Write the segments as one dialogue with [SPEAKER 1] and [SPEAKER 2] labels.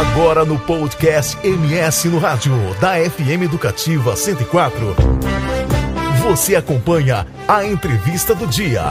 [SPEAKER 1] Agora no podcast MS no Rádio, da FM Educativa 104. Você acompanha a entrevista do dia.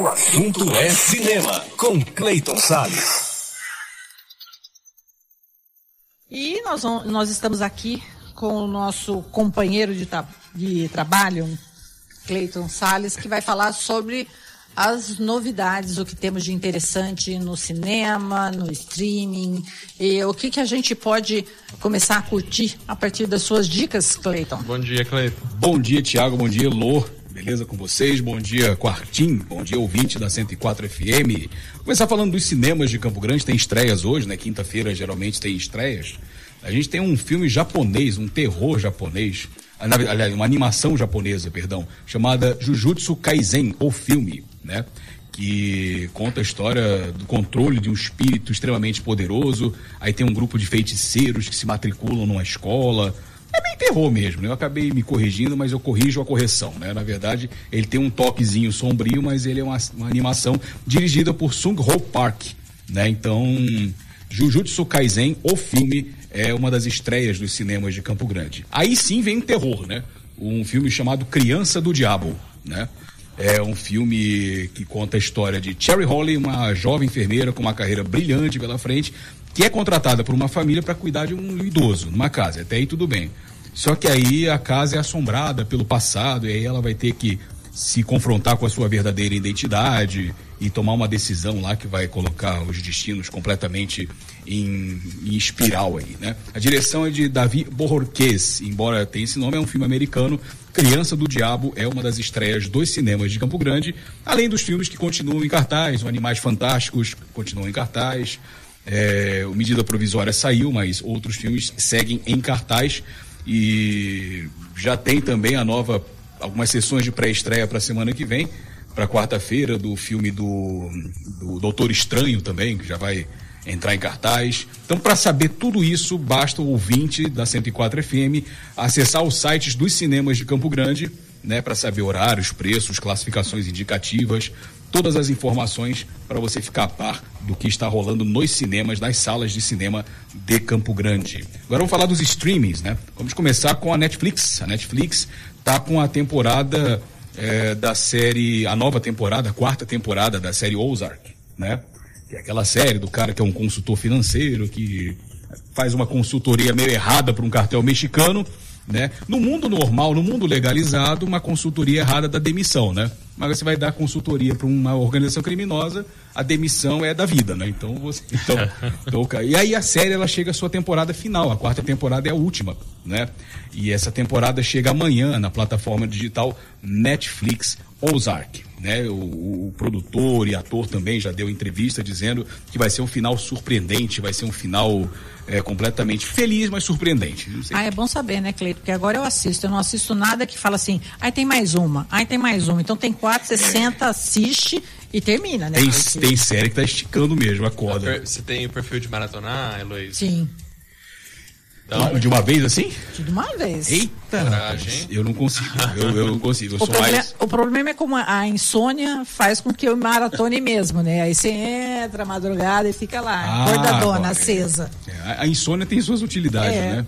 [SPEAKER 2] O assunto é cinema, com Clayton Salles.
[SPEAKER 3] E nós, nós estamos aqui com o nosso companheiro de, de trabalho, Cleiton Salles, que vai falar sobre as novidades, o que temos de interessante no cinema, no streaming, e o que, que a gente pode começar a curtir a partir das suas dicas, Cleiton.
[SPEAKER 4] Bom dia, Cleiton.
[SPEAKER 5] Bom dia, Tiago. Bom dia, Lô. Beleza com vocês? Bom dia, Quartim. Bom dia, ouvinte da 104 FM. Vou começar falando dos cinemas de Campo Grande. Tem estreias hoje, né? Quinta-feira geralmente tem estreias. A gente tem um filme japonês, um terror japonês, aliás, uma animação japonesa, perdão, chamada Jujutsu Kaisen, ou filme né? Que conta a história do controle de um espírito extremamente poderoso. Aí tem um grupo de feiticeiros que se matriculam numa escola. É bem terror mesmo, né? Eu acabei me corrigindo, mas eu corrijo a correção, né? Na verdade, ele tem um toquezinho sombrio, mas ele é uma, uma animação dirigida por Sung Ho Park, né? Então, Jujutsu Kaisen, o filme, é uma das estreias dos cinemas de Campo Grande. Aí sim vem um terror, né? Um filme chamado Criança do Diabo, né? É um filme que conta a história de Cherry Holly, uma jovem enfermeira com uma carreira brilhante pela frente, que é contratada por uma família para cuidar de um idoso numa casa. Até aí tudo bem. Só que aí a casa é assombrada pelo passado e aí ela vai ter que se confrontar com a sua verdadeira identidade e tomar uma decisão lá que vai colocar os destinos completamente em, em espiral aí, né? A direção é de Davi Bororquez, embora tenha esse nome, é um filme americano. Criança do Diabo é uma das estreias dos cinemas de Campo Grande, além dos filmes que continuam em cartaz, Animais Fantásticos continuam em cartaz, é, o Medida Provisória saiu, mas outros filmes seguem em cartaz e já tem também a nova algumas sessões de pré-estreia para a semana que vem, para quarta-feira, do filme do, do Doutor Estranho também, que já vai entrar em cartaz. Então, para saber tudo isso, basta o ouvinte da 104 FM acessar os sites dos cinemas de Campo Grande, né, para saber horários, preços, classificações indicativas, todas as informações para você ficar a par do que está rolando nos cinemas, nas salas de cinema de Campo Grande. Agora vamos falar dos streamings, né? Vamos começar com a Netflix. A Netflix está com a temporada é, da série, a nova temporada, a quarta temporada da série Ozark, né? Que é aquela série do cara que é um consultor financeiro, que faz uma consultoria meio errada para um cartel mexicano, né? No mundo normal, no mundo legalizado, uma consultoria errada da demissão, né? Mas você vai dar consultoria para uma organização criminosa, a demissão é da vida, né? Então você. Então, então, e aí a série ela chega à sua temporada final, a quarta temporada é a última, né? E essa temporada chega amanhã na plataforma digital Netflix Ozark. Né? O, o, produtor e ator também já deu entrevista dizendo que vai ser um final surpreendente, vai ser um final é, completamente feliz, mas surpreendente.
[SPEAKER 3] Ah, é bom saber, né, Cleito? Porque agora eu assisto, eu não assisto nada que fala assim, aí tem mais uma, aí tem mais uma. Então tem quatro, você senta, assiste e termina, né?
[SPEAKER 5] Tem, tem série que tá esticando mesmo a corda.
[SPEAKER 4] Você tem o perfil de maratonar, Heloísa?
[SPEAKER 3] Sim.
[SPEAKER 5] Então, de uma vez assim?
[SPEAKER 3] De uma vez.
[SPEAKER 5] Eita, Coragem. eu não consigo. Eu, eu não consigo. Eu
[SPEAKER 3] o, problema, mais... o problema é como a insônia faz com que eu maratone mesmo, né? Aí você entra madrugada e fica lá, ah, acordadona, acesa.
[SPEAKER 5] É, a insônia tem suas utilidades, é. né?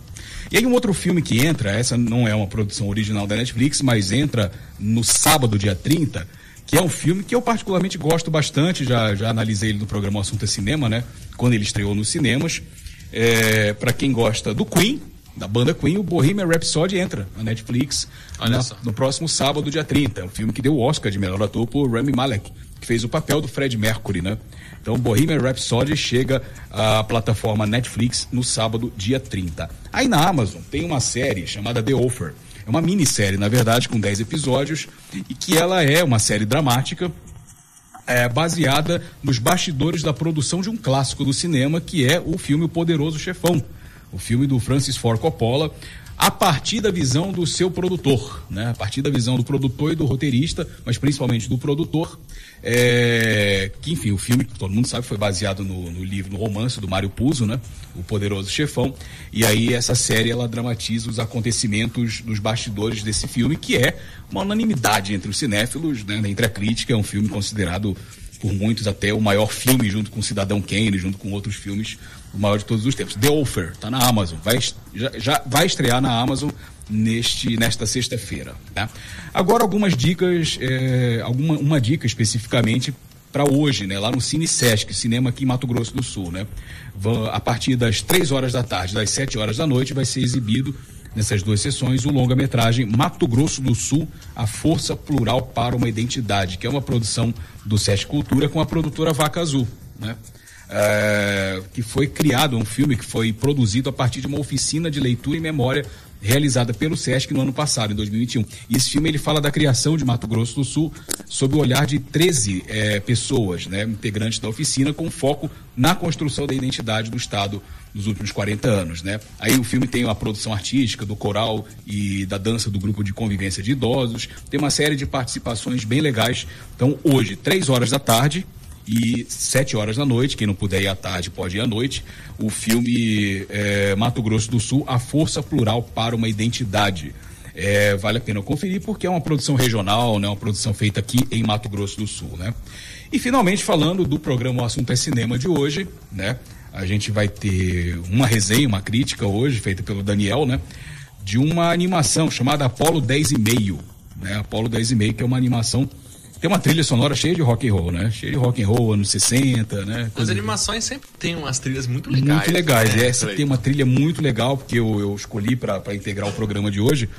[SPEAKER 5] E aí um outro filme que entra, essa não é uma produção original da Netflix, mas entra no sábado, dia 30, que é um filme que eu particularmente gosto bastante, já, já analisei ele no programa Assunto é Cinema, né? Quando ele estreou nos cinemas. É, para quem gosta do Queen, da banda Queen, o Bohemian Rhapsody entra na Netflix na, no próximo sábado, dia 30. É um filme que deu o Oscar de melhor ator por Rami Malek, que fez o papel do Fred Mercury, né? Então, Bohemian Rhapsody chega à plataforma Netflix no sábado, dia 30. Aí na Amazon tem uma série chamada The Offer. É uma minissérie, na verdade, com 10 episódios, e que ela é uma série dramática é, baseada nos bastidores da produção de um clássico do cinema, que é o filme O Poderoso Chefão, o filme do Francis Ford Coppola, a partir da visão do seu produtor, né? A partir da visão do produtor e do roteirista, mas principalmente do produtor, é, que enfim, o filme, todo mundo sabe, foi baseado no, no, livro, no romance do Mário Puzo, né? O Poderoso Chefão. E aí essa série ela dramatiza os acontecimentos dos bastidores desse filme, que é uma unanimidade entre os cinéfilos, né? Entre a crítica, é um filme considerado por muitos até o maior filme, junto com Cidadão Kane, junto com outros filmes, o maior de todos os tempos. The Offer, está na Amazon, vai, já, já vai estrear na Amazon neste, nesta sexta-feira. Tá? Agora algumas dicas, é, alguma, uma dica especificamente para hoje, né, lá no Cine Sesc, cinema aqui em Mato Grosso do Sul, né? A partir das 3 horas da tarde, das 7 horas da noite, vai ser exibido nessas duas sessões o longa-metragem Mato Grosso do Sul, A Força Plural para uma Identidade, que é uma produção do Sesc Cultura com a produtora Vaca Azul, né? É, que foi criado um filme que foi produzido a partir de uma oficina de leitura e memória realizada pelo SESC no ano passado, em 2021. E esse filme ele fala da criação de Mato Grosso do Sul sob o olhar de 13 é, pessoas, né, integrantes da oficina, com foco na construção da identidade do Estado nos últimos 40 anos. Né? Aí o filme tem a produção artística do coral e da dança do grupo de convivência de idosos, tem uma série de participações bem legais. Então, hoje, três horas da tarde, e sete horas da noite, quem não puder ir à tarde pode ir à noite, o filme é, Mato Grosso do Sul, A Força Plural para uma Identidade. É, vale a pena conferir porque é uma produção regional, né, uma produção feita aqui em Mato Grosso do Sul. Né? E finalmente falando do programa O Assunto é Cinema de hoje, né? A gente vai ter uma resenha, uma crítica hoje, feita pelo Daniel, né? De uma animação chamada Apolo 10 e meio, né? Apolo 10 e meio, que é uma animação tem uma trilha sonora cheia de rock and roll, né? Cheia de rock and roll, anos 60, né?
[SPEAKER 4] As animações sempre tem umas trilhas muito legais.
[SPEAKER 5] Muito legais. Né? Essa tem uma trilha muito legal, porque eu, eu escolhi para integrar o programa de hoje.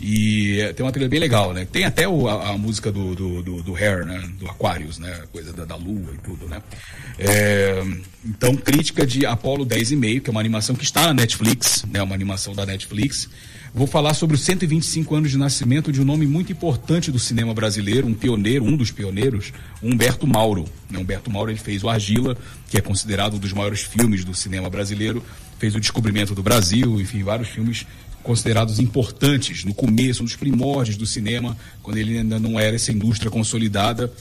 [SPEAKER 5] E é, tem uma trilha bem legal, né? Tem até o, a, a, música do, do, do, do, Hair, né? Do Aquarius, né? Coisa da, da lua e tudo, né? É, então, crítica de Apollo 10 e meio, que é uma animação que está na Netflix, né? Uma animação da Netflix. Vou falar sobre os 125 anos de nascimento de um nome muito importante do cinema brasileiro, um pioneiro, um dos pioneiros, Humberto Mauro. Né? Humberto Mauro ele fez o Argila, que é considerado um dos maiores filmes do cinema brasileiro, fez o Descobrimento do Brasil, enfim, vários filmes considerados importantes no começo, nos primórdios do cinema, quando ele ainda não era essa indústria consolidada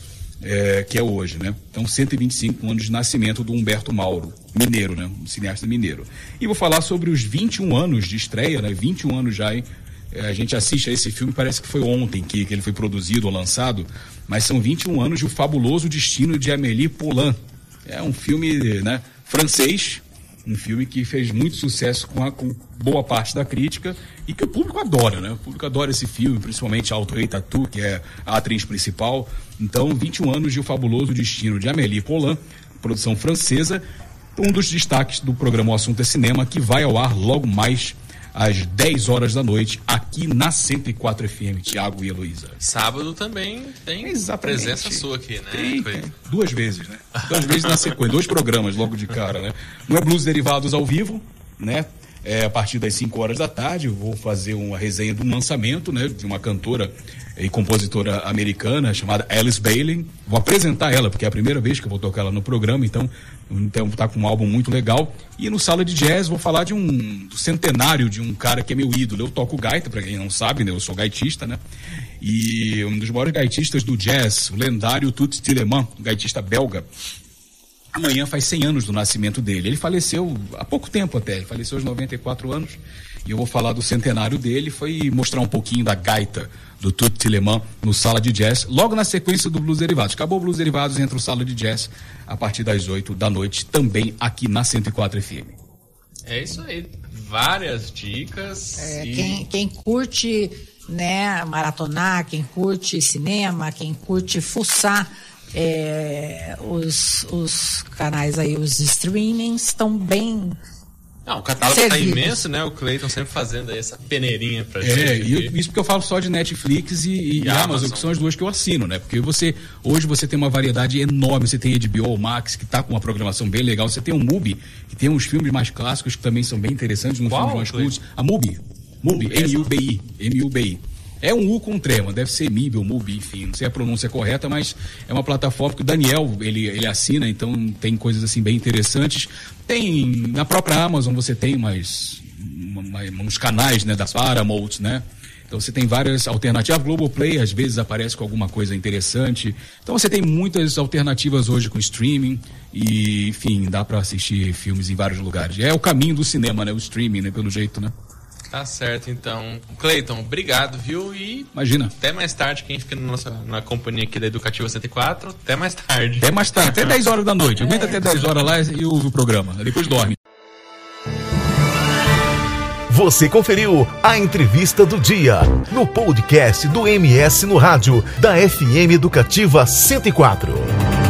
[SPEAKER 5] é, que é hoje, né? Então, 125 anos de nascimento do Humberto Mauro, mineiro, né? Um cineasta mineiro. E vou falar sobre os 21 anos de estreia, né? 21 anos já, hein? É, a gente assiste a esse filme, parece que foi ontem que, que ele foi produzido ou lançado, mas são 21 anos de O Fabuloso Destino de Amélie Poulain. É um filme né, francês, um filme que fez muito sucesso com, a, com boa parte da crítica e que o público adora, né? O público adora esse filme, principalmente a Audrey Tatu, que é a atriz principal. Então, 21 anos de O Fabuloso Destino de Amélie Poulain, produção francesa, um dos destaques do programa O Assunto é Cinema, que vai ao ar logo mais às 10 horas da noite, aqui na 104 FM, Tiago e Heloísa.
[SPEAKER 4] Sábado também tem Exatamente. presença sua aqui, né?
[SPEAKER 5] Tem, tem. Duas vezes, né? Duas vezes na sequência, dois programas logo de cara, né? Não é Blues Derivados ao vivo, né? É, a partir das 5 horas da tarde, vou fazer uma resenha do lançamento, né? De uma cantora e compositora americana chamada Alice Bailey. Vou apresentar ela, porque é a primeira vez que eu vou tocar ela no programa, então, então tá com um álbum muito legal. E no Sala de Jazz vou falar de um centenário de um cara que é meu ídolo. Eu toco gaita, para quem não sabe, né? Eu sou gaitista, né? E um dos maiores gaitistas do jazz, o lendário Toots Tillemans, um gaitista belga. Amanhã faz 100 anos do nascimento dele. Ele faleceu há pouco tempo até, ele faleceu aos 94 anos. E eu vou falar do centenário dele, foi mostrar um pouquinho da gaita do Tut Tillemans no Sala de Jazz, logo na sequência do Blues Derivados. Acabou o Blues Derivados, entra o Sala de Jazz a partir das 8 da noite, também aqui na 104 FM.
[SPEAKER 4] É isso aí, várias dicas.
[SPEAKER 3] É, e... quem, quem curte né, maratonar, quem curte cinema, quem curte fuçar é, os, os canais aí, os streamings estão bem
[SPEAKER 4] não, o catálogo está imenso, né? O Cleiton sempre fazendo aí essa peneirinha pra gente.
[SPEAKER 5] É, isso porque eu falo só de Netflix e, e, e Amazon, Amazon, que são as duas que eu assino, né? Porque você, hoje você tem uma variedade enorme, você tem HBO Max, que tá com uma programação bem legal, você tem o Mubi, que tem uns filmes mais clássicos que também são bem interessantes, uns Qual, filmes mais curtos. A Mubi, Mubi, M-U-B-I, M-U-B-I. É um U com trema, deve ser MIB ou MUBI, enfim, não sei a pronúncia correta, mas é uma plataforma que o Daniel, ele, ele assina, então tem coisas assim bem interessantes. Tem, na própria Amazon você tem mais, uns canais, né, da Paramount, né? Então você tem várias alternativas. A Globoplay às vezes aparece com alguma coisa interessante. Então você tem muitas alternativas hoje com streaming e, enfim, dá para assistir filmes em vários lugares. É o caminho do cinema, né? O streaming, né? Pelo jeito, né?
[SPEAKER 4] Tá certo, então. Cleiton, obrigado, viu? E.
[SPEAKER 5] Imagina.
[SPEAKER 4] Até mais tarde, quem fica na, nossa, na companhia aqui da Educativa 104. Até mais tarde.
[SPEAKER 5] Até mais tarde, até 10 horas da noite. Aguenta é. até 10 horas lá e ouve o programa. Depois dorme.
[SPEAKER 1] Você conferiu a entrevista do dia no podcast do MS no Rádio, da FM Educativa 104.